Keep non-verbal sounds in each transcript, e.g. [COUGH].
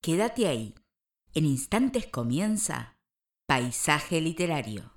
Quédate ahí. En instantes comienza Paisaje Literario.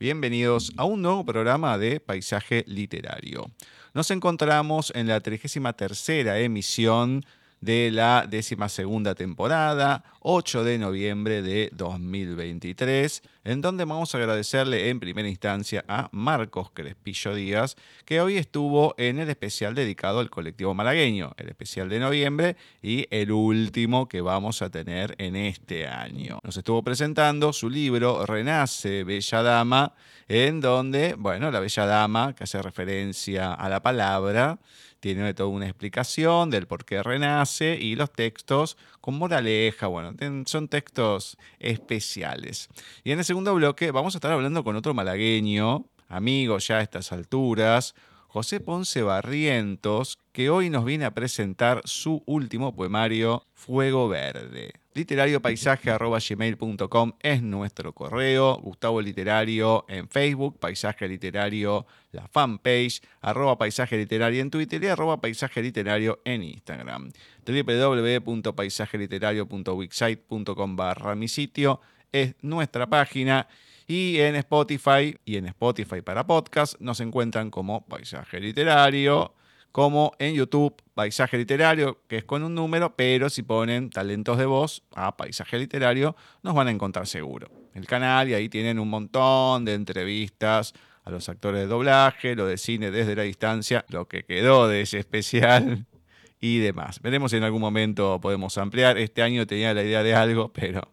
Bienvenidos a un nuevo programa de Paisaje Literario. Nos encontramos en la 33 emisión de la décima segunda temporada, 8 de noviembre de 2023, en donde vamos a agradecerle en primera instancia a Marcos Crespillo Díaz, que hoy estuvo en el especial dedicado al colectivo malagueño, el especial de noviembre y el último que vamos a tener en este año. Nos estuvo presentando su libro Renace Bella Dama, en donde, bueno, la Bella Dama, que hace referencia a la palabra, tiene toda una explicación del por qué renace y los textos con moraleja, bueno, son textos especiales. Y en el segundo bloque vamos a estar hablando con otro malagueño, amigo ya a estas alturas, José Ponce Barrientos, que hoy nos viene a presentar su último poemario, Fuego Verde. Literariopaisaje.gmail.com es nuestro correo, Gustavo Literario en Facebook, Paisaje Literario, la fanpage, arroba Paisaje Literario en Twitter y arroba Paisaje Literario en Instagram. www.paisajeliterario.wixsite.com barra mi sitio es nuestra página. Y en Spotify y en Spotify para podcast nos encuentran como Paisaje Literario, como en YouTube Paisaje Literario, que es con un número, pero si ponen talentos de voz a Paisaje Literario, nos van a encontrar seguro. El canal y ahí tienen un montón de entrevistas a los actores de doblaje, lo de cine desde la distancia, lo que quedó de ese especial [LAUGHS] y demás. Veremos si en algún momento podemos ampliar. Este año tenía la idea de algo, pero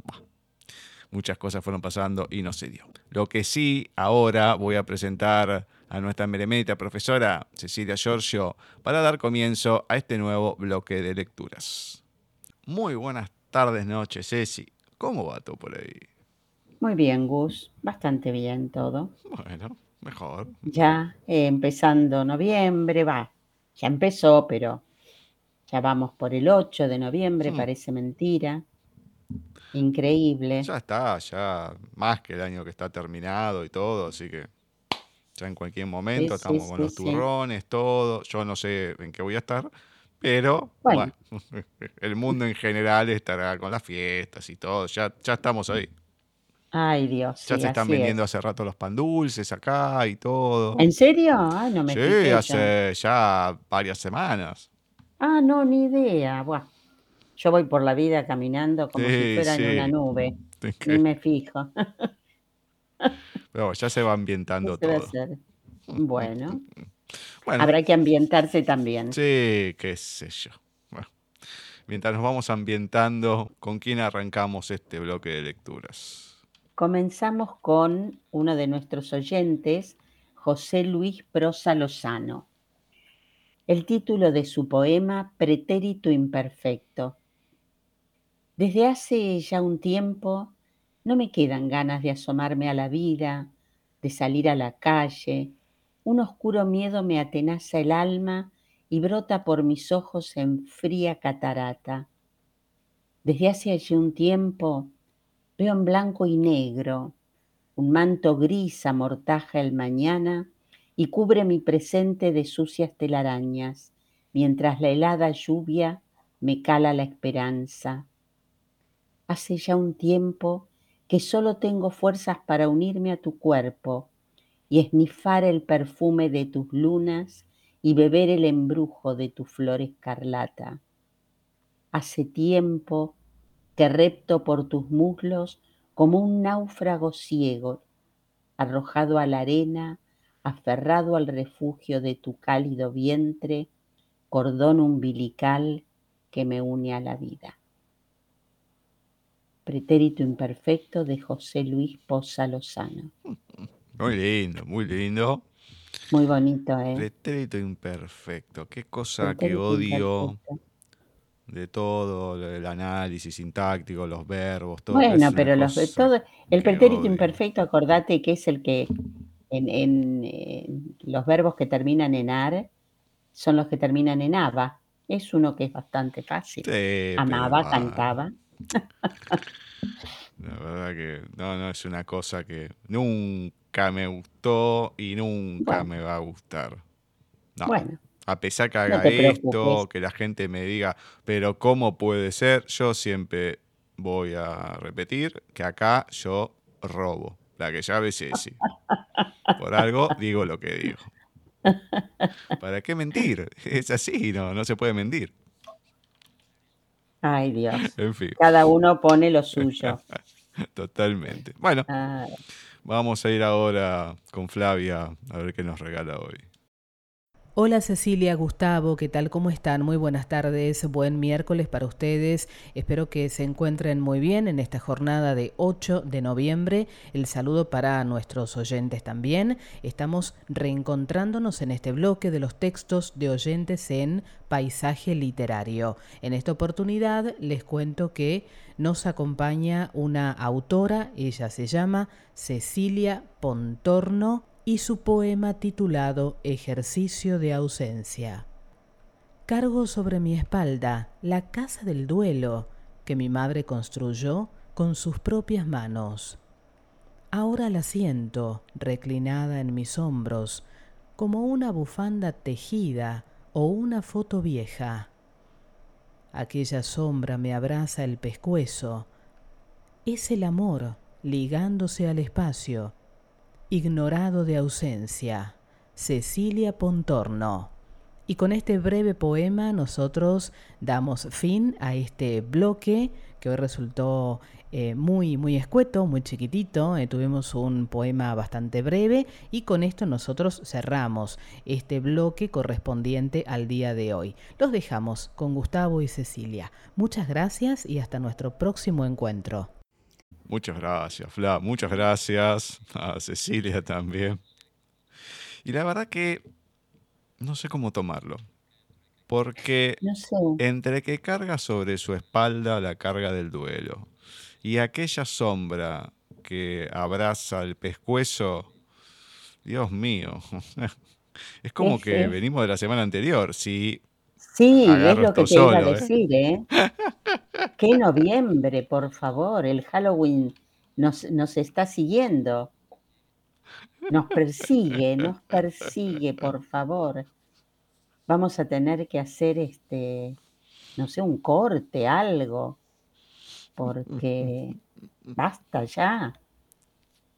muchas cosas fueron pasando y no se dio. Lo que sí, ahora voy a presentar a nuestra meremérita profesora Cecilia Giorgio para dar comienzo a este nuevo bloque de lecturas. Muy buenas tardes, noches, Ceci. ¿Cómo va todo por ahí? Muy bien, Gus. Bastante bien todo. Bueno, mejor. Ya eh, empezando noviembre, va. Ya empezó, pero ya vamos por el 8 de noviembre, hmm. parece mentira. Increíble. Ya está, ya más que el año que está terminado y todo, así que ya en cualquier momento estamos con los turrones, todo. Yo no sé en qué voy a estar, pero bueno. [LAUGHS] el mundo en general estará con las fiestas y todo. Ya, ya estamos ahí. Ay, Dios. Ya se están vendiendo hace rato los pan dulces acá y todo. ¿En serio? Ay, no me Sí, hace ya varias semanas. Ah, no, ni idea. Buah. Yo voy por la vida caminando como si fuera en una nube. Ni me fijo. [LAUGHS] Pero ya se va ambientando todo. [LAUGHS] Bueno. Habrá que ambientarse también. Sí, qué sé yo. mientras nos vamos ambientando, ¿con quién arrancamos este bloque de lecturas? Comenzamos con uno de nuestros oyentes, José Luis Prosa Lozano. El título de su poema, Pretérito Imperfecto. Desde hace ya un tiempo no me quedan ganas de asomarme a la vida, de salir a la calle. Un oscuro miedo me atenaza el alma y brota por mis ojos en fría catarata. Desde hace allí un tiempo veo en blanco y negro, un manto gris amortaja el mañana y cubre mi presente de sucias telarañas, mientras la helada lluvia me cala la esperanza. Hace ya un tiempo que solo tengo fuerzas para unirme a tu cuerpo y esnifar el perfume de tus lunas y beber el embrujo de tu flor escarlata. Hace tiempo que repto por tus muslos como un náufrago ciego, arrojado a la arena, aferrado al refugio de tu cálido vientre, cordón umbilical que me une a la vida. Pretérito Imperfecto de José Luis Poza Lozano. [LAUGHS] Muy lindo, muy lindo. Muy bonito, ¿eh? Pretérito Imperfecto. Qué cosa que odio de todo, el análisis sintáctico, los verbos, todo. Bueno, pero los, todo, el pretérito imperfecto, acordate que es el que en, los verbos que terminan en ar son los que terminan en aba. Es uno que es bastante fácil. Amaba, cantaba. La verdad que no, no, es una cosa que nunca me gustó y nunca me va a gustar. Bueno, A pesar que haga esto, que la gente me diga, pero ¿cómo puede ser? Yo siempre voy a repetir que acá yo robo. La que ya ves sí. Por algo digo lo que digo. ¿Para qué mentir? Es así, no, no se puede mentir. Ay, Dios. En fin. Cada uno pone lo suyo. [LAUGHS] Totalmente. Bueno, ah. vamos a ir ahora con Flavia a ver qué nos regala hoy. Hola Cecilia, Gustavo, ¿qué tal? ¿Cómo están? Muy buenas tardes, buen miércoles para ustedes. Espero que se encuentren muy bien en esta jornada de 8 de noviembre. El saludo para nuestros oyentes también. Estamos reencontrándonos en este bloque de los textos de oyentes en paisaje literario. En esta oportunidad les cuento que nos acompaña una autora, ella se llama Cecilia Pontorno y su poema titulado Ejercicio de ausencia. Cargo sobre mi espalda la casa del duelo que mi madre construyó con sus propias manos. Ahora la siento reclinada en mis hombros como una bufanda tejida o una foto vieja. Aquella sombra me abraza el pescuezo. Es el amor ligándose al espacio Ignorado de ausencia, Cecilia Pontorno. Y con este breve poema nosotros damos fin a este bloque que hoy resultó eh, muy, muy escueto, muy chiquitito. Eh, tuvimos un poema bastante breve y con esto nosotros cerramos este bloque correspondiente al día de hoy. Los dejamos con Gustavo y Cecilia. Muchas gracias y hasta nuestro próximo encuentro. Muchas gracias, Fla. Muchas gracias a Cecilia también. Y la verdad que no sé cómo tomarlo. Porque entre que carga sobre su espalda la carga del duelo y aquella sombra que abraza el pescuezo, Dios mío, [LAUGHS] es como que venimos de la semana anterior. Si Sí, es lo que te iba a ¿eh? decir, ¿eh? ¿Qué noviembre, por favor? El Halloween nos, nos está siguiendo. Nos persigue, nos persigue, por favor. Vamos a tener que hacer este, no sé, un corte, algo, porque basta ya.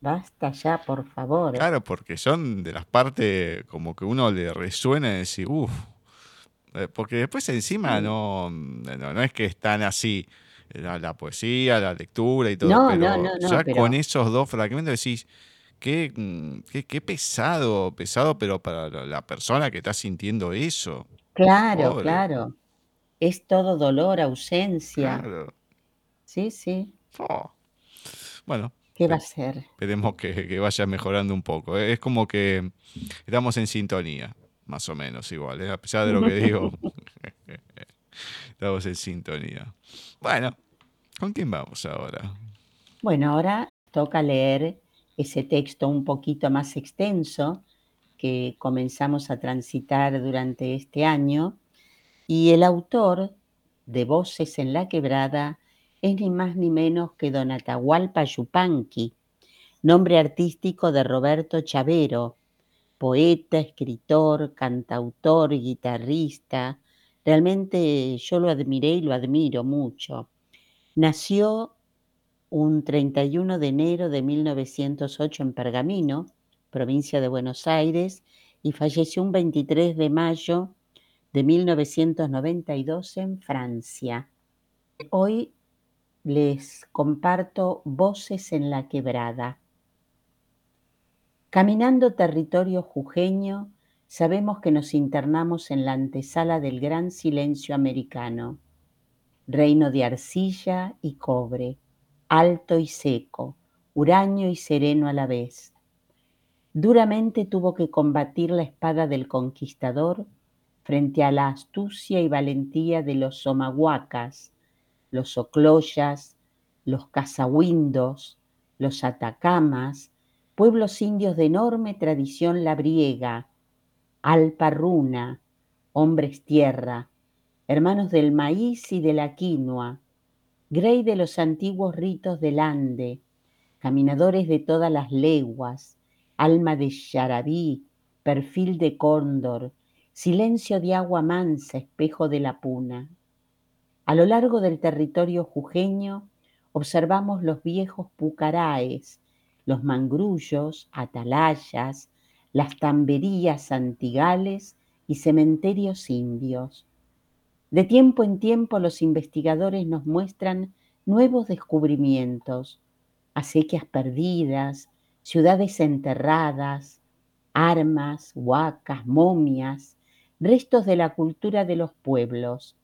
Basta ya, por favor. Claro, porque son de las partes como que uno le resuena y decir, uff, porque después encima no, no, es que están así. La, poesía, la lectura y todo, pero ya con esos dos fragmentos decís, qué, qué, pesado, pesado, pero para la persona que está sintiendo eso. Claro, claro. Es todo dolor, ausencia. Sí, sí. Oh. Bueno. ¿Qué va a ser? Esperemos que, que, vaya mejorando un poco. Es como que estamos en sintonía más o menos igual, ¿eh? a pesar de lo que digo. [LAUGHS] Estamos en sintonía. Bueno, ¿con quién vamos ahora? Bueno, ahora toca leer ese texto un poquito más extenso que comenzamos a transitar durante este año y el autor de Voces en la Quebrada es ni más ni menos que Don Atahualpa Yupanqui, nombre artístico de Roberto Chavero, poeta, escritor, cantautor, guitarrista. Realmente yo lo admiré y lo admiro mucho. Nació un 31 de enero de 1908 en Pergamino, provincia de Buenos Aires, y falleció un 23 de mayo de 1992 en Francia. Hoy les comparto Voces en la Quebrada. Caminando territorio jujeño, sabemos que nos internamos en la antesala del gran silencio americano, reino de arcilla y cobre, alto y seco, huraño y sereno a la vez. Duramente tuvo que combatir la espada del conquistador frente a la astucia y valentía de los somahuacas, los ocloyas, los cazahuindos, los atacamas, pueblos indios de enorme tradición labriega, alparruna, hombres tierra, hermanos del maíz y de la quinoa, grey de los antiguos ritos del Ande, caminadores de todas las leguas, alma de yarabí, perfil de cóndor, silencio de agua mansa, espejo de la puna. A lo largo del territorio jujeño observamos los viejos pucaraes, los mangrullos, atalayas, las tamberías antigales y cementerios indios. De tiempo en tiempo los investigadores nos muestran nuevos descubrimientos, acequias perdidas, ciudades enterradas, armas, huacas, momias, restos de la cultura de los pueblos,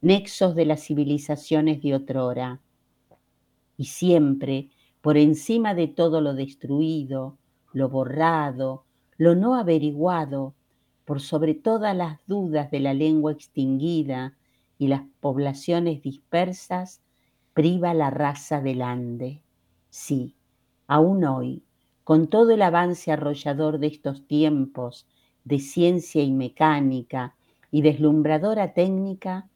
nexos de las civilizaciones de otrora. Y siempre, por encima de todo lo destruido, lo borrado, lo no averiguado, por sobre todas las dudas de la lengua extinguida y las poblaciones dispersas, priva la raza del Ande. Sí, aún hoy, con todo el avance arrollador de estos tiempos de ciencia y mecánica y deslumbradora técnica,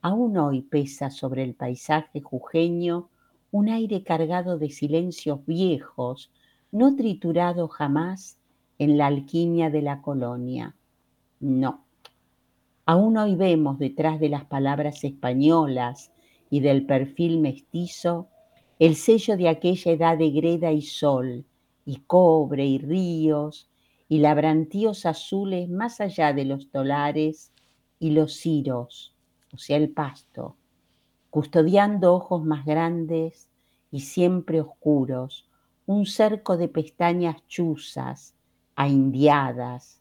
aún hoy pesa sobre el paisaje jujeño un aire cargado de silencios viejos, no triturado jamás en la alquimia de la colonia. No. Aún hoy vemos detrás de las palabras españolas y del perfil mestizo el sello de aquella edad de greda y sol, y cobre y ríos, y labrantíos azules más allá de los tolares y los ciros, o sea, el pasto, custodiando ojos más grandes y siempre oscuros, un cerco de pestañas chuzas, indiadas,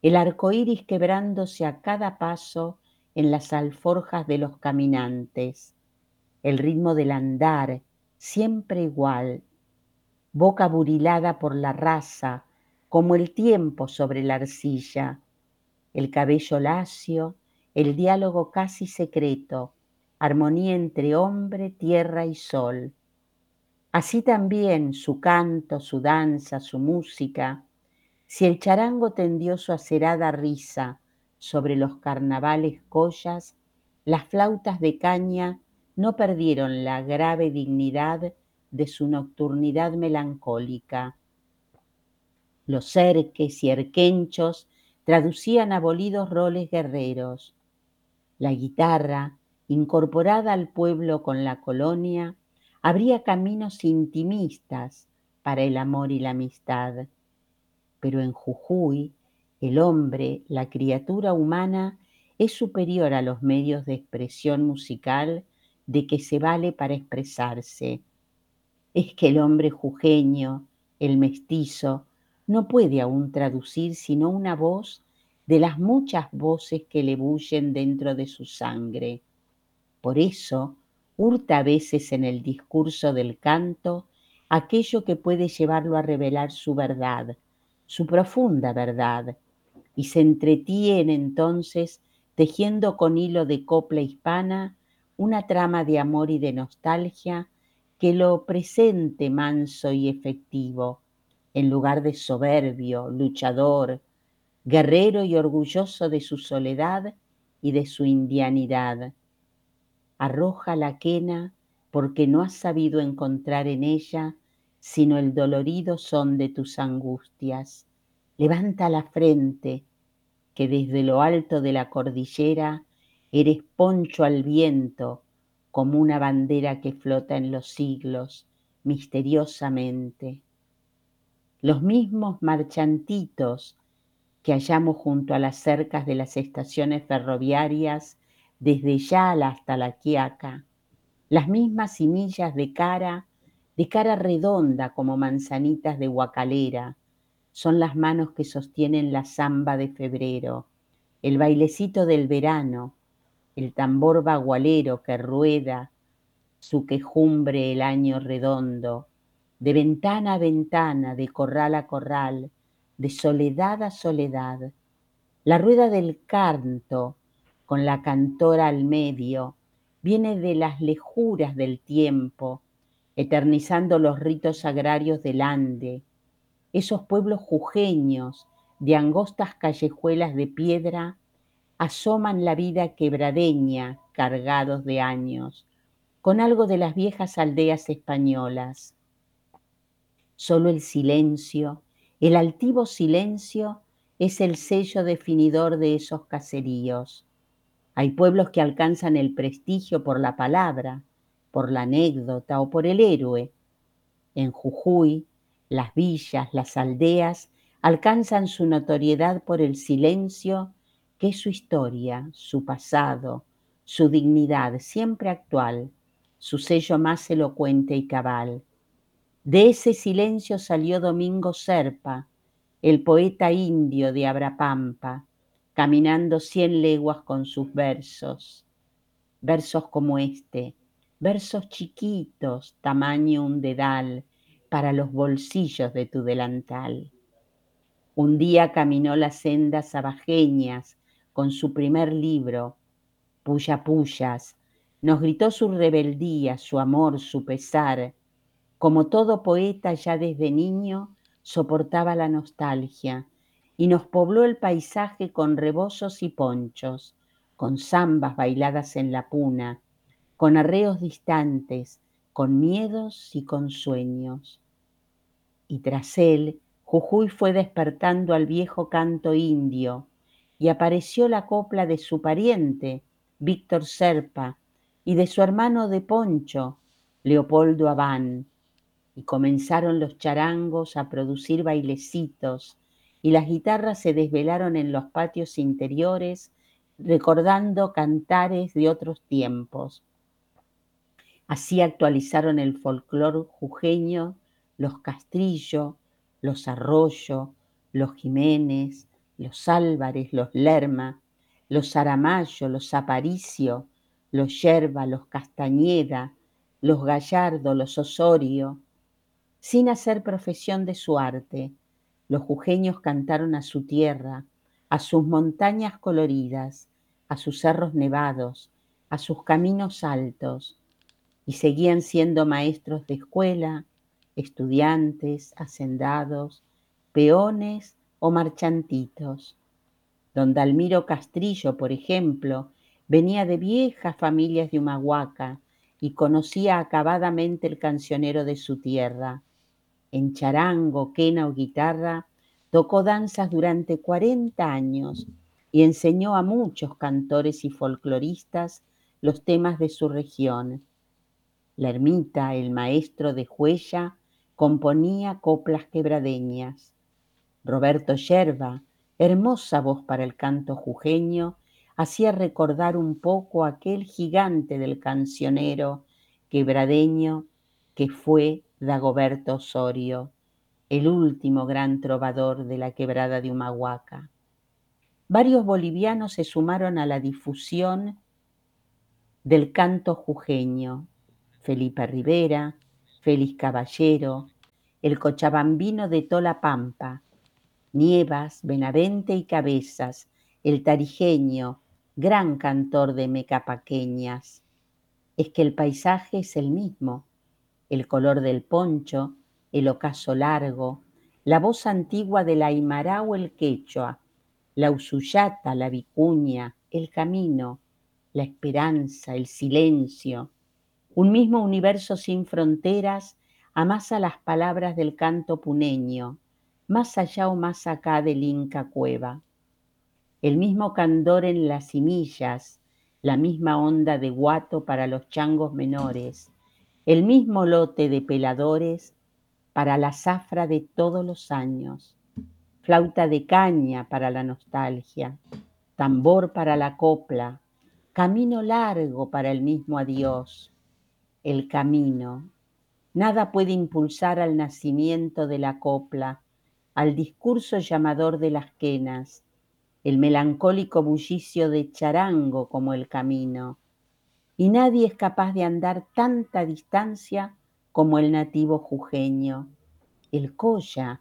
el arco iris quebrándose a cada paso en las alforjas de los caminantes, el ritmo del andar siempre igual, boca burilada por la raza, como el tiempo sobre la arcilla, el cabello lacio, el diálogo casi secreto, armonía entre hombre, tierra y sol. Así también su canto, su danza, su música, si el charango tendió su acerada risa sobre los carnavales collas, las flautas de caña no perdieron la grave dignidad de su nocturnidad melancólica. Los cerques y erquenchos traducían abolidos roles guerreros. La guitarra, incorporada al pueblo con la colonia, abría caminos intimistas para el amor y la amistad. Pero en Jujuy, el hombre, la criatura humana, es superior a los medios de expresión musical de que se vale para expresarse. Es que el hombre jujeño, el mestizo, no puede aún traducir sino una voz de las muchas voces que le bullen dentro de su sangre. Por eso, hurta a veces en el discurso del canto aquello que puede llevarlo a revelar su verdad, su profunda verdad, y se entretiene entonces tejiendo con hilo de copla hispana una trama de amor y de nostalgia que lo presente manso y efectivo, en lugar de soberbio, luchador, guerrero y orgulloso de su soledad y de su indianidad. Arroja la quena porque no has sabido encontrar en ella sino el dolorido son de tus angustias. Levanta la frente, que desde lo alto de la cordillera eres poncho al viento como una bandera que flota en los siglos misteriosamente los mismos marchantitos que hallamos junto a las cercas de las estaciones ferroviarias desde Yala hasta La Quiaca, las mismas simillas de cara, de cara redonda como manzanitas de guacalera, son las manos que sostienen la zamba de febrero, el bailecito del verano, el tambor bagualero que rueda su quejumbre el año redondo, de ventana a ventana, de corral a corral, de soledad a soledad. La rueda del canto, con la cantora al medio, viene de las lejuras del tiempo, eternizando los ritos agrarios del Ande, esos pueblos jujeños de angostas callejuelas de piedra asoman la vida quebradeña cargados de años, con algo de las viejas aldeas españolas. Solo el silencio, el altivo silencio, es el sello definidor de esos caseríos. Hay pueblos que alcanzan el prestigio por la palabra, por la anécdota o por el héroe. En Jujuy, las villas, las aldeas alcanzan su notoriedad por el silencio que es su historia, su pasado, su dignidad siempre actual, su sello más elocuente y cabal. De ese silencio salió Domingo Serpa, el poeta indio de Abrapampa, caminando cien leguas con sus versos. Versos como este, versos chiquitos, tamaño un dedal, para los bolsillos de tu delantal. Un día caminó las sendas abajeñas con su primer libro, Puya Puyas. Nos gritó su rebeldía, su amor, su pesar. Como todo poeta ya desde niño, soportaba la nostalgia y nos pobló el paisaje con rebozos y ponchos, con zambas bailadas en la puna, con arreos distantes, con miedos y con sueños. Y tras él, Jujuy fue despertando al viejo canto indio y apareció la copla de su pariente, Víctor Serpa, y de su hermano de Poncho, Leopoldo Abán, y comenzaron los charangos a producir bailecitos, y las guitarras se desvelaron en los patios interiores, recordando cantares de otros tiempos. Así actualizaron el folclor jujeño los Castrillo, los Arroyo, los Jiménez, los Álvarez, los Lerma, los Aramayo, los Aparicio, los Yerba, los Castañeda, los Gallardo, los Osorio, sin hacer profesión de su arte. Los jujeños cantaron a su tierra, a sus montañas coloridas, a sus cerros nevados, a sus caminos altos, y seguían siendo maestros de escuela, estudiantes, hacendados, peones o marchantitos. Don Dalmiro Castrillo, por ejemplo, venía de viejas familias de Humahuaca y conocía acabadamente el cancionero de su tierra. En charango, quena o guitarra, tocó danzas durante 40 años y enseñó a muchos cantores y folcloristas los temas de su región. La ermita, el maestro de Huella, componía coplas quebradeñas. Roberto Yerba, hermosa voz para el canto jujeño, hacía recordar un poco aquel gigante del cancionero quebradeño que fue Dagoberto Osorio, el último gran trovador de la quebrada de Humahuaca. Varios bolivianos se sumaron a la difusión del canto jujeño. Felipe Rivera, Félix Caballero, el cochabambino de Tola Pampa, Nievas, Benavente y Cabezas, el tarijeño, gran cantor de mecapaqueñas. Es que el paisaje es el mismo, el color del poncho, el ocaso largo, la voz antigua del aymara o el quechua, la usuyata, la vicuña, el camino, la esperanza, el silencio, un mismo universo sin fronteras amasa las palabras del canto puneño, más allá o más acá del Inca Cueva. El mismo candor en las simillas, la misma onda de guato para los changos menores, el mismo lote de peladores para la zafra de todos los años, flauta de caña para la nostalgia, tambor para la copla, camino largo para el mismo adiós, el camino. Nada puede impulsar al nacimiento de la copla, al discurso llamador de las quenas, el melancólico bullicio de charango como el camino. Y nadie es capaz de andar tanta distancia como el nativo jujeño, el colla,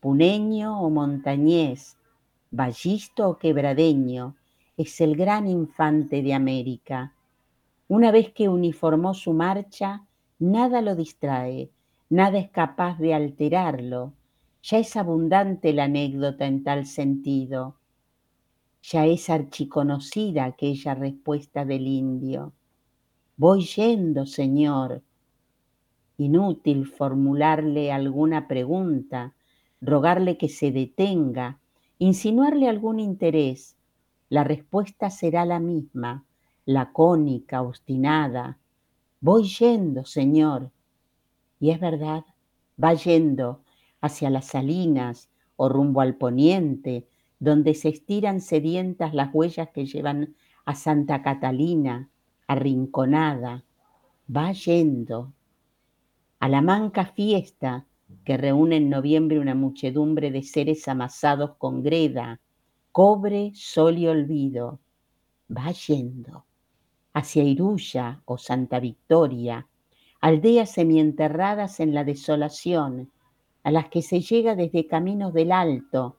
puneño o montañés, ballisto o quebradeño, es el gran infante de América una vez que uniformó su marcha, nada lo distrae, nada es capaz de alterarlo. Ya es abundante la anécdota en tal sentido. Ya es archiconocida aquella respuesta del indio. Voy yendo, señor. Inútil formularle alguna pregunta, rogarle que se detenga, insinuarle algún interés, la respuesta será la misma, lacónica, obstinada. Voy yendo, Señor. Y es verdad, va yendo hacia las salinas o rumbo al poniente, donde se estiran sedientas las huellas que llevan a Santa Catalina, arrinconada. Va yendo a la manca fiesta que reúne en noviembre una muchedumbre de seres amasados con greda, cobre, sol y olvido. Va yendo hacia Iruya o Santa Victoria, aldeas semienterradas en la desolación, a las que se llega desde caminos del alto,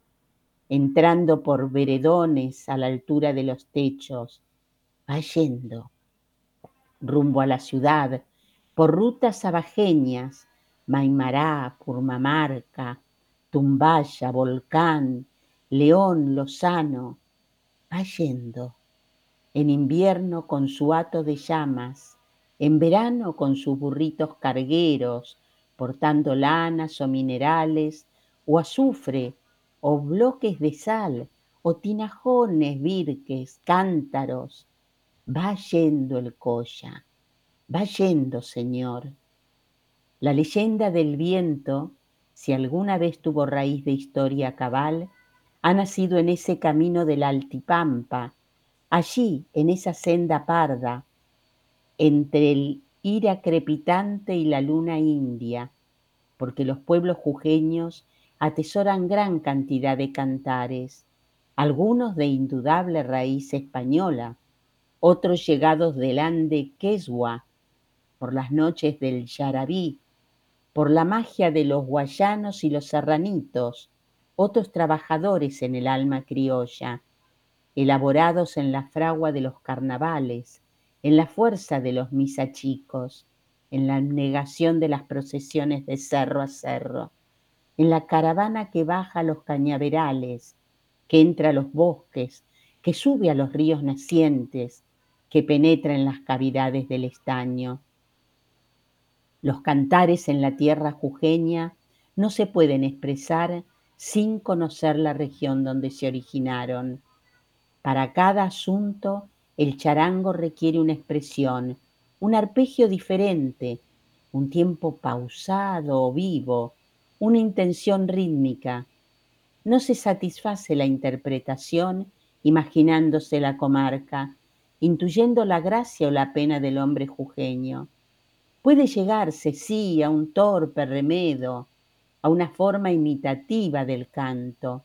entrando por veredones a la altura de los techos, va yendo rumbo a la ciudad, por rutas abajeñas, Maimará, Purmamarca, Tumbaya, Volcán, León, Lozano, va yendo, en invierno con su hato de llamas, en verano con sus burritos cargueros, portando lanas o minerales, o azufre, o bloques de sal, o tinajones, virques, cántaros. Va yendo el colla, Va yendo, Señor. La leyenda del viento, si alguna vez tuvo raíz de historia cabal, ha nacido en ese camino de la altipampa, allí, en esa senda parda, entre el ira crepitante y la luna india, porque los pueblos jujeños atesoran gran cantidad de cantares, algunos de indudable raíz española, otros llegados del Ande Quesua, por las noches del Yarabí, por la magia de los guayanos y los serranitos, otros trabajadores en el alma criolla, elaborados en la fragua de los carnavales, en la fuerza de los misachicos, en la negación de las procesiones de cerro a cerro, en la caravana que baja a los cañaverales, que entra a los bosques, que sube a los ríos nacientes, que penetra en las cavidades del estaño, los cantares en la tierra jujeña no se pueden expresar sin conocer la región donde se originaron. Para cada asunto, el charango requiere una expresión, un arpegio diferente, un tiempo pausado o vivo, una intención rítmica. No se satisface la interpretación imaginándose la comarca, intuyendo la gracia o la pena del hombre jujeño. Puede llegarse, sí, a un torpe remedo, a una forma imitativa del canto,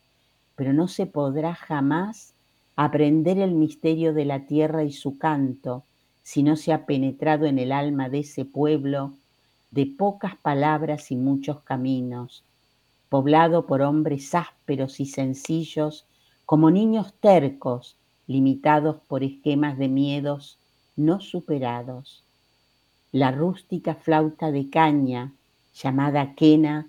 pero no se podrá jamás aprender el misterio de la tierra y su canto si no se ha penetrado en el alma de ese pueblo de pocas palabras y muchos caminos, poblado por hombres ásperos y sencillos como niños tercos, limitados por esquemas de miedos no superados. La rústica flauta de caña, llamada quena,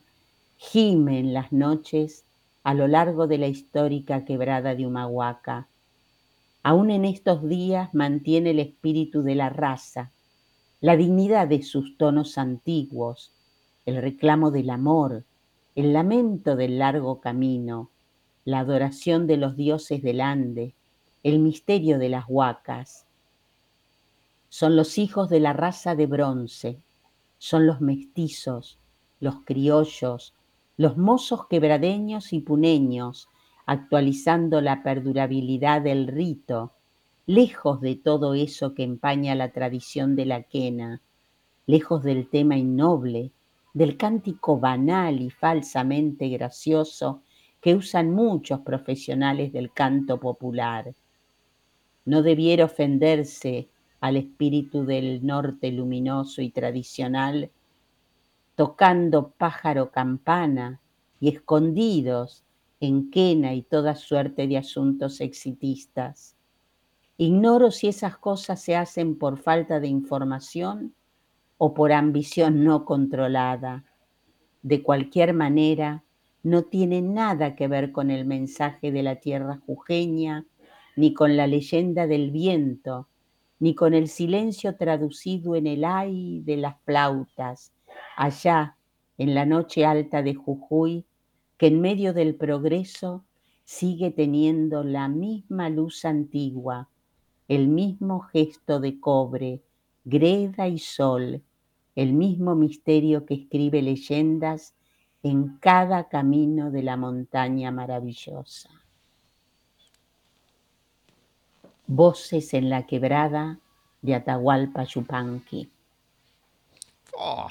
gime en las noches a lo largo de la histórica quebrada de Humahuaca. Aún en estos días mantiene el espíritu de la raza, la dignidad de sus tonos antiguos, el reclamo del amor, el lamento del largo camino, la adoración de los dioses del Ande, el misterio de las huacas, son los hijos de la raza de bronce, son los mestizos, los criollos, los mozos quebradeños y puneños, actualizando la perdurabilidad del rito, lejos de todo eso que empaña la tradición de la quena, lejos del tema innoble, del cántico banal y falsamente gracioso que usan muchos profesionales del canto popular. No debiera ofenderse al espíritu del norte luminoso y tradicional, tocando pájaro campana y escondidos en quena y toda suerte de asuntos exitistas. Ignoro si esas cosas se hacen por falta de información o por ambición no controlada. De cualquier manera, no tiene nada que ver con el mensaje de la tierra jujeña, ni con la leyenda del viento, ni con el silencio traducido en el ay de las flautas, allá en la noche alta de Jujuy, que en medio del progreso sigue teniendo la misma luz antigua, el mismo gesto de cobre, greda y sol, el mismo misterio que escribe leyendas en cada camino de la montaña maravillosa. Voces en la quebrada de Atahualpa Yupanqui. Oh,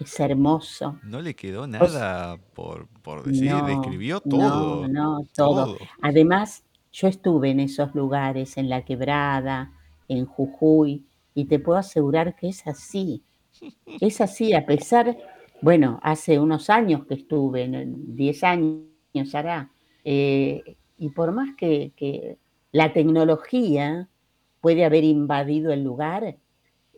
Es hermoso. no le quedó nada por, por decir, No, escribió todo. No, no, todo. todo. Además, yo estuve en esos lugares, en La Quebrada, en Jujuy, y te puedo asegurar que es así. Es así, a pesar, bueno, hace unos años que estuve, en 10 años hará, eh, y por más que, que la tecnología puede haber invadido el lugar,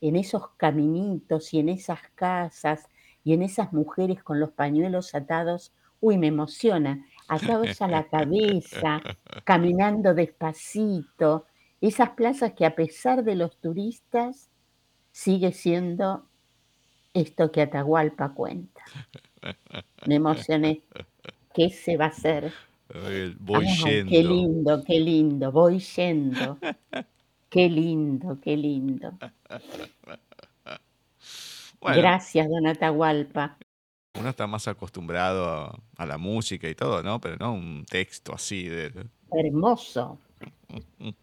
en esos caminitos y en esas casas y en esas mujeres con los pañuelos atados, uy, me emociona, a la cabeza, [LAUGHS] caminando despacito, esas plazas que a pesar de los turistas sigue siendo esto que Atahualpa cuenta. [LAUGHS] Me emocioné. ¿Qué se va a hacer? Voy Ay, yendo. qué lindo, qué lindo, voy yendo. [LAUGHS] Qué lindo, qué lindo. Bueno, Gracias, don Atahualpa. Uno está más acostumbrado a, a la música y todo, ¿no? Pero no un texto así de... Hermoso. [LAUGHS]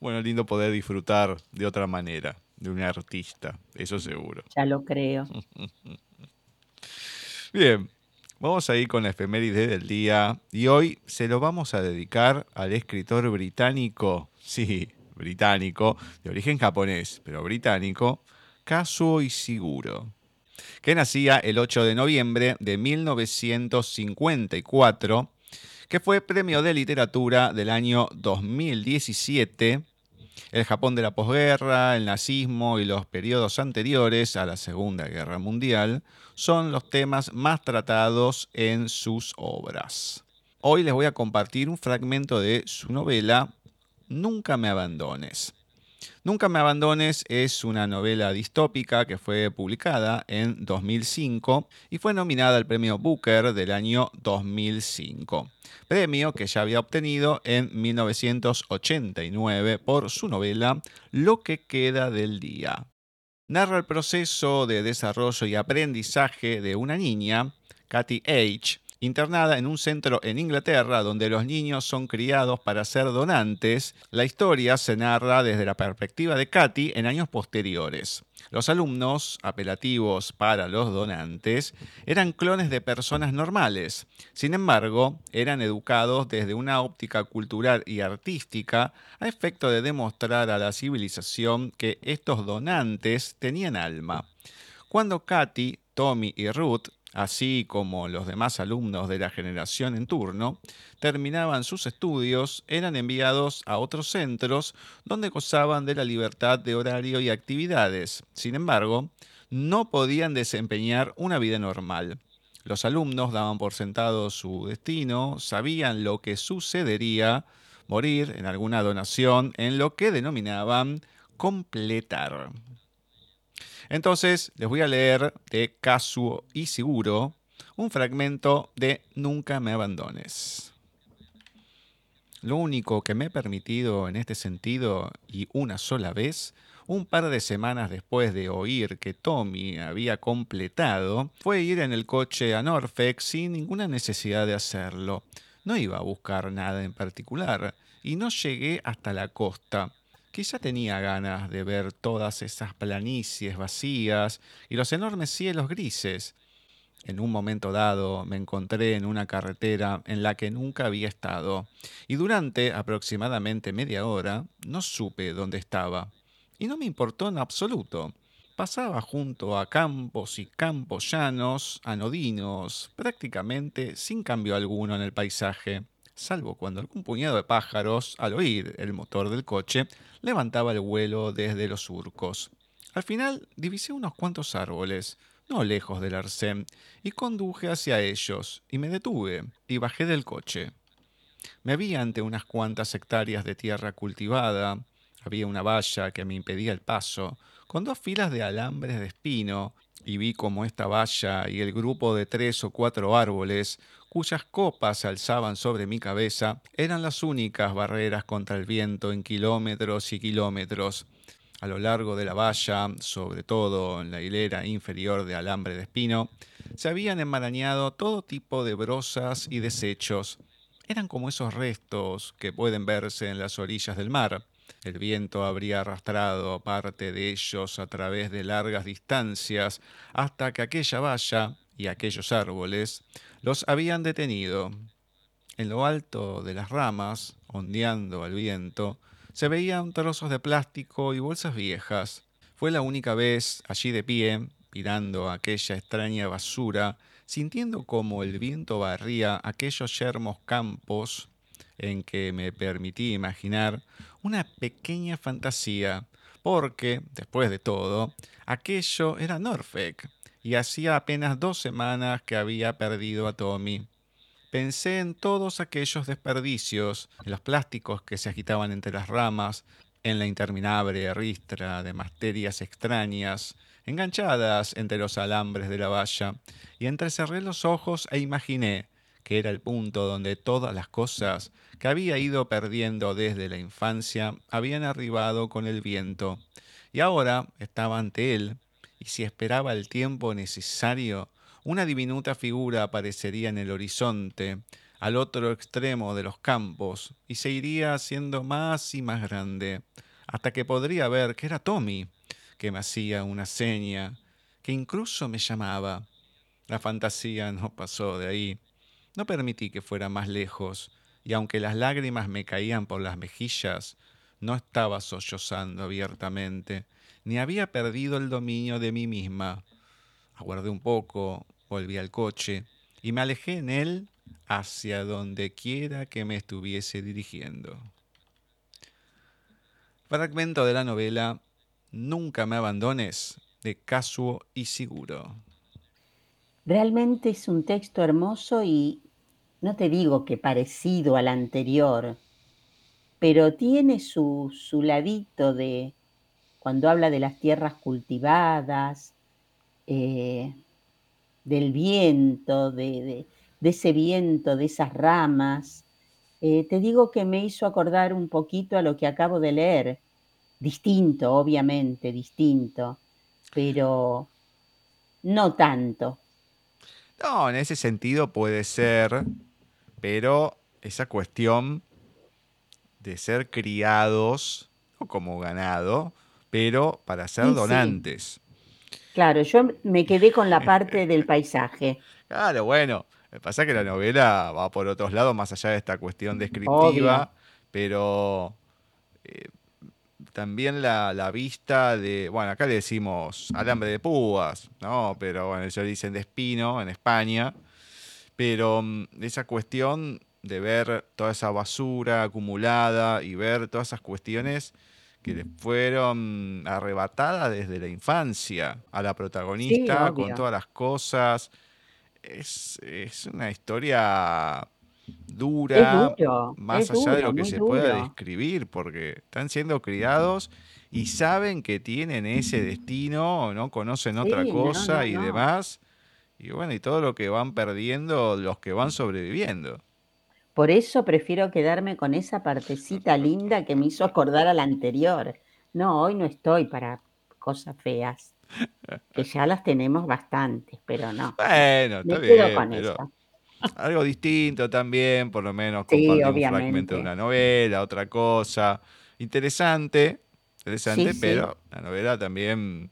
Bueno, lindo poder disfrutar de otra manera, de un artista, eso seguro. Ya lo creo. [LAUGHS] Bien, vamos a ir con la efeméride del día y hoy se lo vamos a dedicar al escritor británico, [LAUGHS] sí, británico, de origen japonés, pero británico, Kazuo Ishiguro, que nacía el 8 de noviembre de 1954, que fue premio de literatura del año 2017 el Japón de la posguerra, el nazismo y los periodos anteriores a la Segunda Guerra Mundial son los temas más tratados en sus obras. Hoy les voy a compartir un fragmento de su novela Nunca me abandones. Nunca me abandones es una novela distópica que fue publicada en 2005 y fue nominada al premio Booker del año 2005, premio que ya había obtenido en 1989 por su novela Lo que queda del día. Narra el proceso de desarrollo y aprendizaje de una niña, Katy H., internada en un centro en Inglaterra donde los niños son criados para ser donantes, la historia se narra desde la perspectiva de Katy en años posteriores. Los alumnos, apelativos para los donantes, eran clones de personas normales. Sin embargo, eran educados desde una óptica cultural y artística a efecto de demostrar a la civilización que estos donantes tenían alma. Cuando Katy, Tommy y Ruth así como los demás alumnos de la generación en turno, terminaban sus estudios, eran enviados a otros centros donde gozaban de la libertad de horario y actividades. Sin embargo, no podían desempeñar una vida normal. Los alumnos daban por sentado su destino, sabían lo que sucedería, morir en alguna donación, en lo que denominaban completar. Entonces les voy a leer de Kazuo Ishiguro un fragmento de Nunca me abandones. Lo único que me he permitido en este sentido, y una sola vez, un par de semanas después de oír que Tommy había completado, fue ir en el coche a Norfolk sin ninguna necesidad de hacerlo. No iba a buscar nada en particular, y no llegué hasta la costa. Quizá tenía ganas de ver todas esas planicies vacías y los enormes cielos grises. En un momento dado me encontré en una carretera en la que nunca había estado, y durante aproximadamente media hora no supe dónde estaba. Y no me importó en absoluto. Pasaba junto a campos y campos llanos, anodinos, prácticamente sin cambio alguno en el paisaje, salvo cuando algún puñado de pájaros, al oír el motor del coche, levantaba el vuelo desde los surcos. Al final divisé unos cuantos árboles, no lejos del arcén, y conduje hacia ellos, y me detuve, y bajé del coche. Me vi ante unas cuantas hectáreas de tierra cultivada, había una valla que me impedía el paso, con dos filas de alambres de espino, y vi como esta valla y el grupo de tres o cuatro árboles cuyas copas se alzaban sobre mi cabeza, eran las únicas barreras contra el viento en kilómetros y kilómetros. A lo largo de la valla, sobre todo en la hilera inferior de alambre de espino, se habían enmarañado todo tipo de brozas y desechos. Eran como esos restos que pueden verse en las orillas del mar. El viento habría arrastrado parte de ellos a través de largas distancias hasta que aquella valla y aquellos árboles los habían detenido. En lo alto de las ramas, ondeando al viento, se veían trozos de plástico y bolsas viejas. Fue la única vez allí de pie, mirando aquella extraña basura, sintiendo cómo el viento barría aquellos yermos campos en que me permití imaginar una pequeña fantasía, porque, después de todo, aquello era Norfolk, y hacía apenas dos semanas que había perdido a Tommy. Pensé en todos aquellos desperdicios, en los plásticos que se agitaban entre las ramas, en la interminable ristra de materias extrañas, enganchadas entre los alambres de la valla, y entrecerré los ojos e imaginé que era el punto donde todas las cosas que había ido perdiendo desde la infancia habían arribado con el viento, y ahora estaba ante él, y si esperaba el tiempo necesario, una diminuta figura aparecería en el horizonte, al otro extremo de los campos, y se iría haciendo más y más grande, hasta que podría ver que era Tommy, que me hacía una seña, que incluso me llamaba. La fantasía no pasó de ahí, no permití que fuera más lejos, y aunque las lágrimas me caían por las mejillas, no estaba sollozando abiertamente, ni había perdido el dominio de mí misma. Aguardé un poco, volví al coche, y me alejé en él hacia donde quiera que me estuviese dirigiendo. Fragmento de la novela Nunca me abandones de Casuo y Seguro. Realmente es un texto hermoso y no te digo que parecido al anterior, pero tiene su, su ladito de cuando habla de las tierras cultivadas, eh, del viento, de, ese viento, de esas ramas. Eh, te digo que me hizo acordar un poquito a lo que acabo de leer. Distinto, obviamente, distinto, pero no tanto. No, en ese sentido puede ser pero esa cuestión de ser criados o como ganado, pero para ser donantes. Claro, yo me quedé con la [LAUGHS] parte del paisaje. Claro, bueno, pasa que la novela va por otros lados, más allá de esta cuestión descriptiva, pero eh, también la, la, vista de, bueno, acá le decimos alambre de púas, ¿no? Pero bueno, ellos dicen de espino en España, pero mm, esa cuestión de ver toda esa basura acumulada y ver todas esas cuestiones que le fueron arrebatadas desde la infancia a la protagonista con todas las cosas. Es, una historia dura, más allá de lo que se pueda describir, porque están siendo criados y saben que tienen ese destino, no conocen otra cosa y demás. Y bueno, y todo lo que van perdiendo los que van sobreviviendo. Por eso prefiero quedarme con esa partecita linda que me hizo acordar a la anterior. No, hoy no estoy para cosas feas, que ya las tenemos bastantes, pero no. Bueno, está bien, algo distinto también, por lo menos compartir un fragmento de una novela, otra cosa. Interesante, interesante, pero la novela también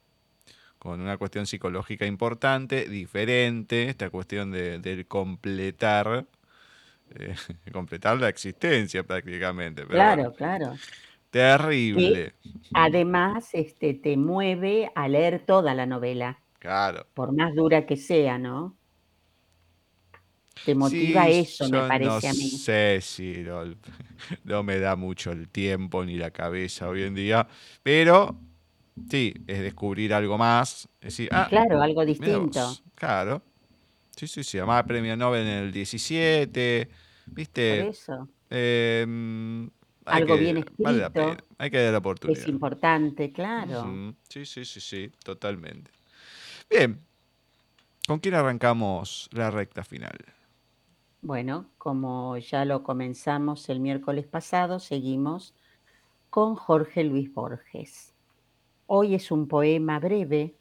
con una cuestión psicológica importante, diferente, esta cuestión de, del completar, eh, [LAUGHS] completar la existencia prácticamente. claro, claro. Terrible. además, este, te mueve a leer toda la novela. Claro. Por más dura que sea, ¿no? Te motiva eso, me parece a mí. No sé si [LAUGHS] no me da mucho el tiempo ni la cabeza hoy en día, pero Sí, es descubrir algo más. decir, ah, claro, algo distinto. Claro. Sí, sí, sí. Además, premio Nobel en el 17. ¿Viste? Por eso. Em, algo bien escrito. Hay que dar la oportunidad. Es importante, claro. Sí, sí, sí, sí, totalmente. Bien. ¿Con quién arrancamos la recta final? Bueno, como ya lo comenzamos el miércoles pasado, seguimos con Jorge Luis Borges. Hoy es un poema breve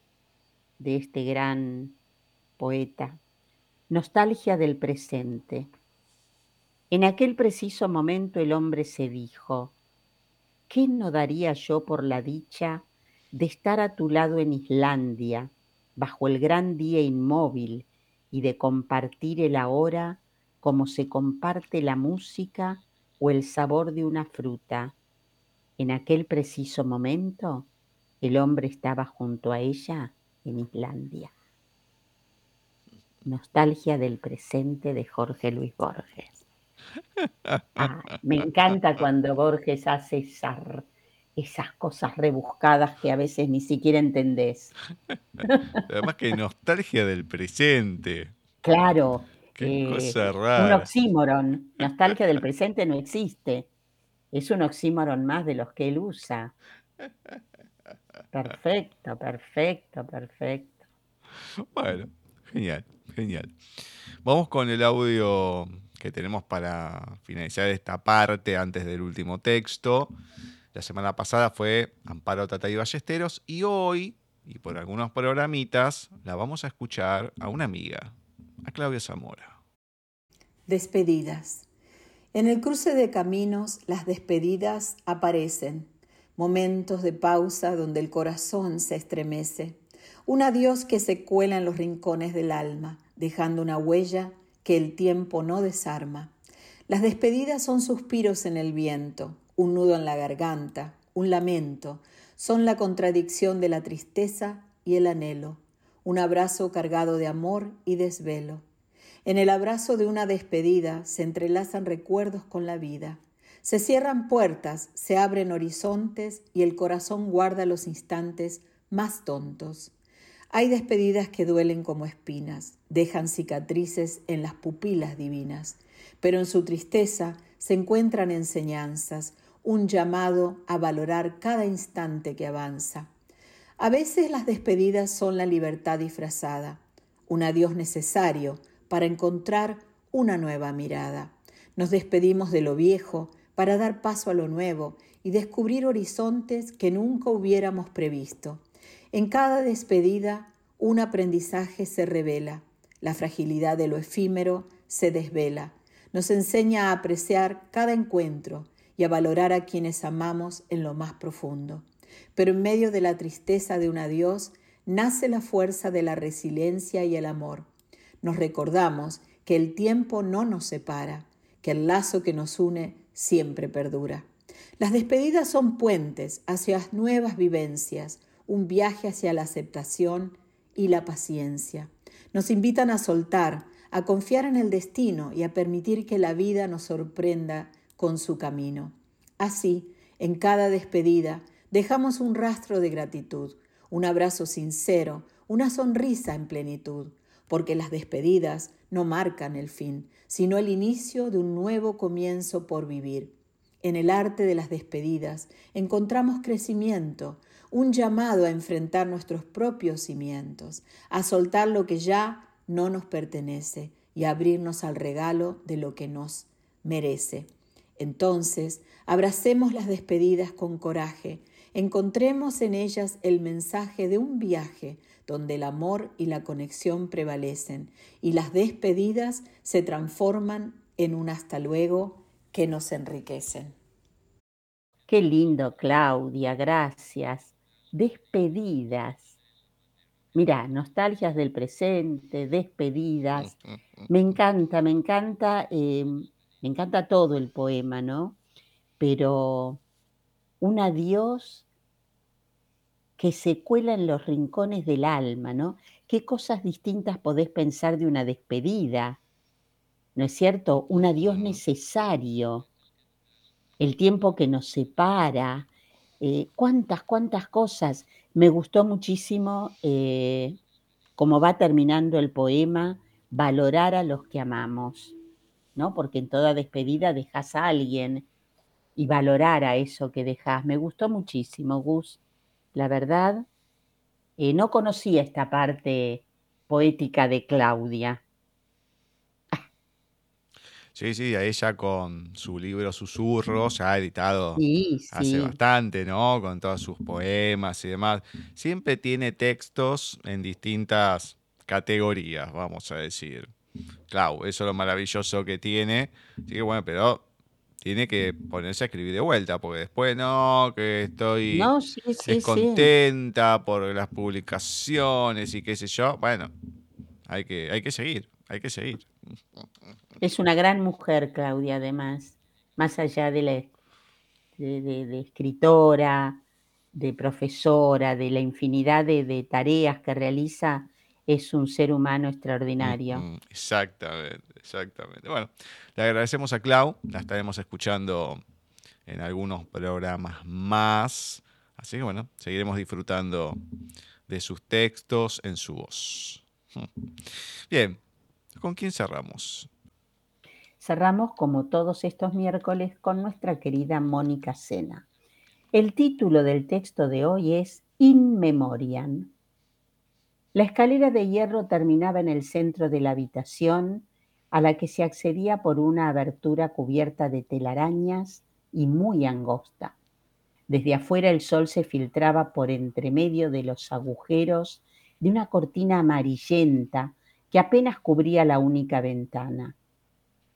de este gran poeta, Nostalgia del presente. En aquel preciso momento el hombre se dijo, ¿qué no daría yo por la dicha de estar a tu lado en Islandia, bajo el gran día inmóvil, y de compartir el ahora como se comparte la música o el sabor de una fruta. En aquel preciso momento, el hombre estaba junto a ella en Islandia. Nostalgia del presente de Jorge Luis Borges. me encanta cuando Borges hace esas cosas rebuscadas que a veces ni siquiera entendés. [LAUGHS] Además que nostalgia del presente. Claro, Qué eh, cosa rara. Un oxímoron. Nostalgia del [LAUGHS] presente no existe. Es un oxímoron más de los que él usa. Perfecto, perfecto, perfecto. Bueno, genial, genial. Vamos con el audio que tenemos para finalizar esta parte antes del último texto. La semana pasada fue Amparo Tata y Ballesteros y hoy, y por algunos programitas, la vamos a escuchar a una amiga, a Claudia Zamora. Despedidas. En el cruce de caminos las despedidas aparecen, momentos de pausa donde el corazón se estremece, un adiós que se cuela en los rincones del alma, dejando una huella que el tiempo no desarma. Las despedidas son suspiros en el viento, un nudo en la garganta, un lamento, son la contradicción de la tristeza y el anhelo, un abrazo cargado de amor y desvelo. En el abrazo de una despedida se entrelazan recuerdos con la vida. Se cierran puertas, se abren horizontes y el corazón guarda los instantes más tontos. Hay despedidas que duelen como espinas, dejan cicatrices en las pupilas divinas, pero en su tristeza se encuentran enseñanzas, un llamado a valorar cada instante que avanza. A veces las despedidas son la libertad disfrazada, un adiós necesario para encontrar una nueva mirada. Nos despedimos de lo viejo para dar paso a lo nuevo y descubrir horizontes que nunca hubiéramos previsto. En cada despedida un aprendizaje se revela, la fragilidad de lo efímero se desvela, nos enseña a apreciar cada encuentro y a valorar a quienes amamos en lo más profundo. Pero en medio de la tristeza de un adiós nace la fuerza de la resiliencia y el amor. Nos recordamos que el tiempo no nos separa, que el lazo que nos une siempre perdura. Las despedidas son puentes hacia nuevas vivencias, un viaje hacia la aceptación y la paciencia. Nos invitan a soltar, a confiar en el destino y a permitir que la vida nos sorprenda con su camino. Así, en cada despedida, Dejamos un rastro de gratitud, un abrazo sincero, una sonrisa en plenitud, porque las despedidas no marcan el fin, sino el inicio de un nuevo comienzo por vivir. En el arte de las despedidas encontramos crecimiento, un llamado a enfrentar nuestros propios cimientos, a soltar lo que ya no nos pertenece y a abrirnos al regalo de lo que nos merece. Entonces, abracemos las despedidas con coraje, encontremos en ellas el mensaje de un viaje donde el amor y la conexión prevalecen y las despedidas se transforman en un hasta luego que nos enriquecen. Qué lindo, Claudia, gracias. Despedidas. Mira, nostalgias del presente, despedidas. Me encanta, me encanta, eh, me encanta todo el poema, ¿no? Pero un adiós que se cuela en los rincones del alma, ¿no? ¿Qué cosas distintas podés pensar de una despedida? ¿No es cierto? Un adiós necesario, el tiempo que nos separa, eh, cuántas, cuántas cosas. Me gustó muchísimo eh, cómo va terminando el poema, valorar a los que amamos, ¿no? Porque en toda despedida dejas a alguien y valorar a eso que dejas. Me gustó muchísimo, Gus la verdad, eh, no conocía esta parte poética de Claudia. Sí, sí, a ella con su libro Susurros, ya ha editado Sí, hace bastante, ¿no? Con todos sus poemas y demás. Siempre tiene textos en distintas categorías, vamos a decir. Claro, eso es lo maravilloso que tiene. Así que bueno, pero tiene que ponerse a escribir de vuelta, porque después no, que estoy No, sí, sí, sí. descontenta por las publicaciones y qué sé yo. Bueno, hay que, hay que seguir, hay que seguir. Es una gran mujer, Claudia, además, más allá de la escritora, de profesora, de la infinidad de, tareas que realiza, es un ser humano extraordinario. Exactamente, exactamente. Bueno, le agradecemos a Clau, la estaremos escuchando en algunos programas más. Así que bueno, seguiremos disfrutando de sus textos en su voz. Bien, ¿con quién cerramos? Cerramos, como todos estos miércoles, con nuestra querida Mónica Sena. El título del texto de hoy es In Memoriam. La escalera de hierro terminaba en el centro de la habitación, a la que se accedía por una abertura cubierta de telarañas y muy angosta. Desde afuera el sol se filtraba por entre medio de los agujeros de una cortina amarillenta que apenas cubría la única ventana.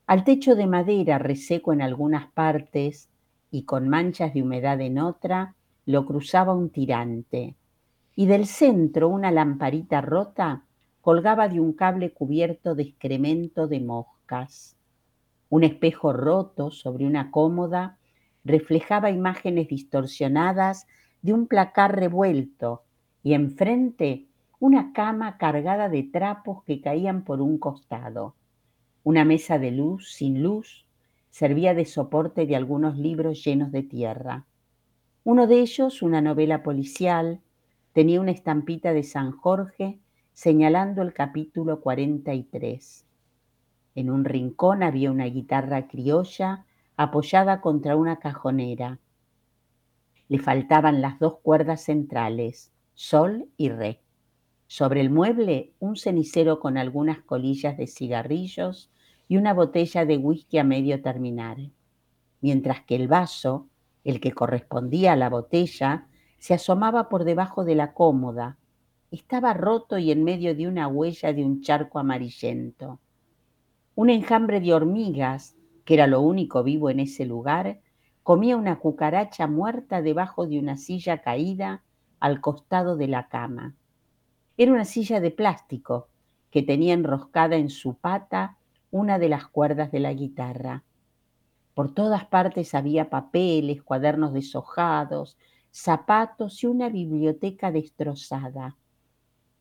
Al techo de madera, reseco en algunas partes y con manchas de humedad en otra, lo cruzaba un tirante. Y del centro una lamparita rota colgaba de un cable cubierto de excremento de moscas. Un espejo roto sobre una cómoda reflejaba imágenes distorsionadas de un placar revuelto y enfrente una cama cargada de trapos que caían por un costado. Una mesa de luz sin luz servía de soporte de algunos libros llenos de tierra. Uno de ellos, una novela policial, tenía una estampita de San Jorge señalando el capítulo 43. En un rincón había una guitarra criolla apoyada contra una cajonera. Le faltaban las dos cuerdas centrales, sol y re. Sobre el mueble, un cenicero con algunas colillas de cigarrillos y una botella de whisky a medio terminar, mientras que el vaso, el que correspondía a la botella, se asomaba por debajo de la cómoda. Estaba roto y en medio de una huella de un charco amarillento. Un enjambre de hormigas, que era lo único vivo en ese lugar, comía una cucaracha muerta debajo de una silla caída al costado de la cama. Era una silla de plástico que tenía enroscada en su pata una de las cuerdas de la guitarra. Por todas partes había papeles, cuadernos deshojados, zapatos y una biblioteca destrozada.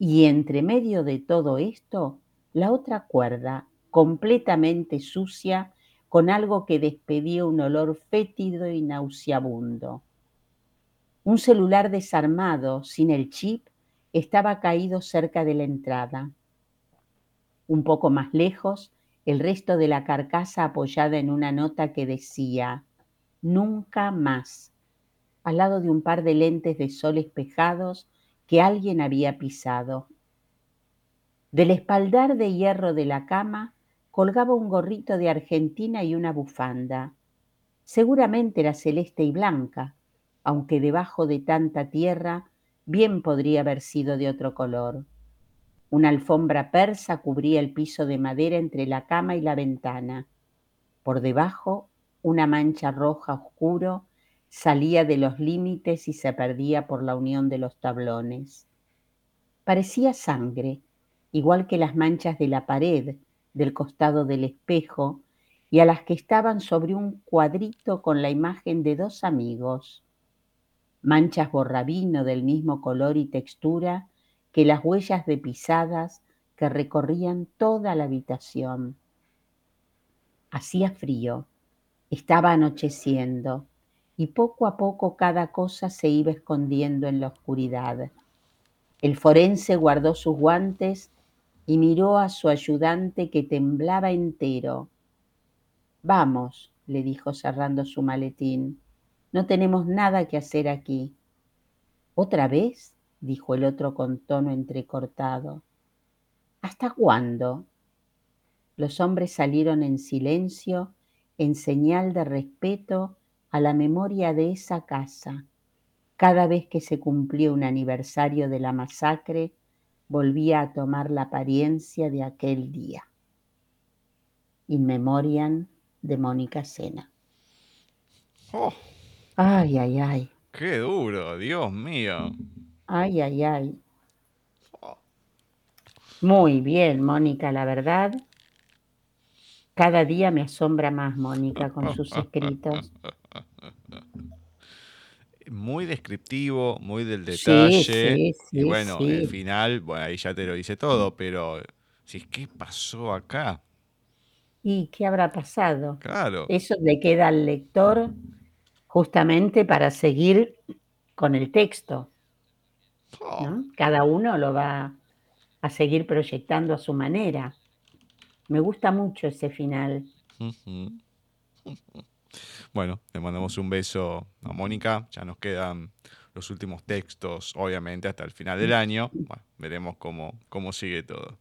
Y entre medio de todo esto, la otra cuerda, completamente sucia, con algo que despedía un olor fétido y nauseabundo. Un celular desarmado, sin el chip, estaba caído cerca de la entrada. Un poco más lejos, el resto de la carcasa apoyada en una nota que decía Nunca más, al lado de un par de lentes de sol espejados que alguien había pisado. Del espaldar de hierro de la cama colgaba un gorrito de Argentina y una bufanda. Seguramente era celeste y blanca, aunque debajo de tanta tierra bien podría haber sido de otro color. Una alfombra persa cubría el piso de madera entre la cama y la ventana. Por debajo, una mancha roja oscuro salía de los límites y se perdía por la unión de los tablones. Parecía sangre, igual que las manchas de la pared del costado del espejo y a las que estaban sobre un cuadrito con la imagen de dos amigos. Manchas borrabino del mismo color y textura que las huellas de pisadas que recorrían toda la habitación. Hacía frío, estaba anocheciendo y poco a poco cada cosa se iba escondiendo en la oscuridad. El forense guardó sus guantes y miró a su ayudante que temblaba entero. Vamos, le dijo cerrando su maletín, no tenemos nada que hacer aquí. ¿Otra vez? dijo el otro con tono entrecortado. ¿Hasta cuándo? los hombres salieron en silencio en señal de respeto a la memoria de esa casa. Cada vez que se cumplía un aniversario de la masacre, volvía a tomar la apariencia de aquel día. In memoriam de Mónica Sena. Oh, Ay, ay, ay. qué duro, Dios mío. Ay, ay, ay. Oh, Muy bien, Mónica, la verdad. Cada día me asombra más Mónica con sus escritos. [LAUGHS] Muy descriptivo, muy del Sí, detalle. sí, Y sí, bueno, el sí. final, bueno, ahí ya te lo dice todo, pero si ¿qué pasó acá? ¿Y qué habrá pasado? Claro. Eso le queda al lector justamente para seguir con el texto, Oh, ¿no? Cada uno lo va a seguir proyectando a su manera. Me gusta mucho ese final. Bueno, le mandamos un beso a Mónica. Ya nos quedan los últimos textos, obviamente, hasta el final del año. Bueno, veremos cómo, cómo sigue todo.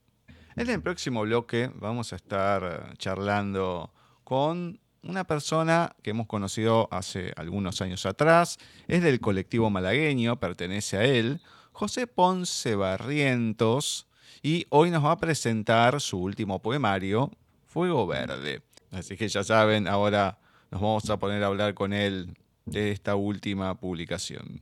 En el próximo bloque vamos a estar charlando con una persona que hemos conocido hace algunos años atrás. Es del colectivo malagueño, pertenece a él. José Ponce Barrientos. Y hoy nos va a presentar su último poemario, Fuego Verde. Así que ya saben, ahora nos vamos a poner a hablar con él de esta última publicación.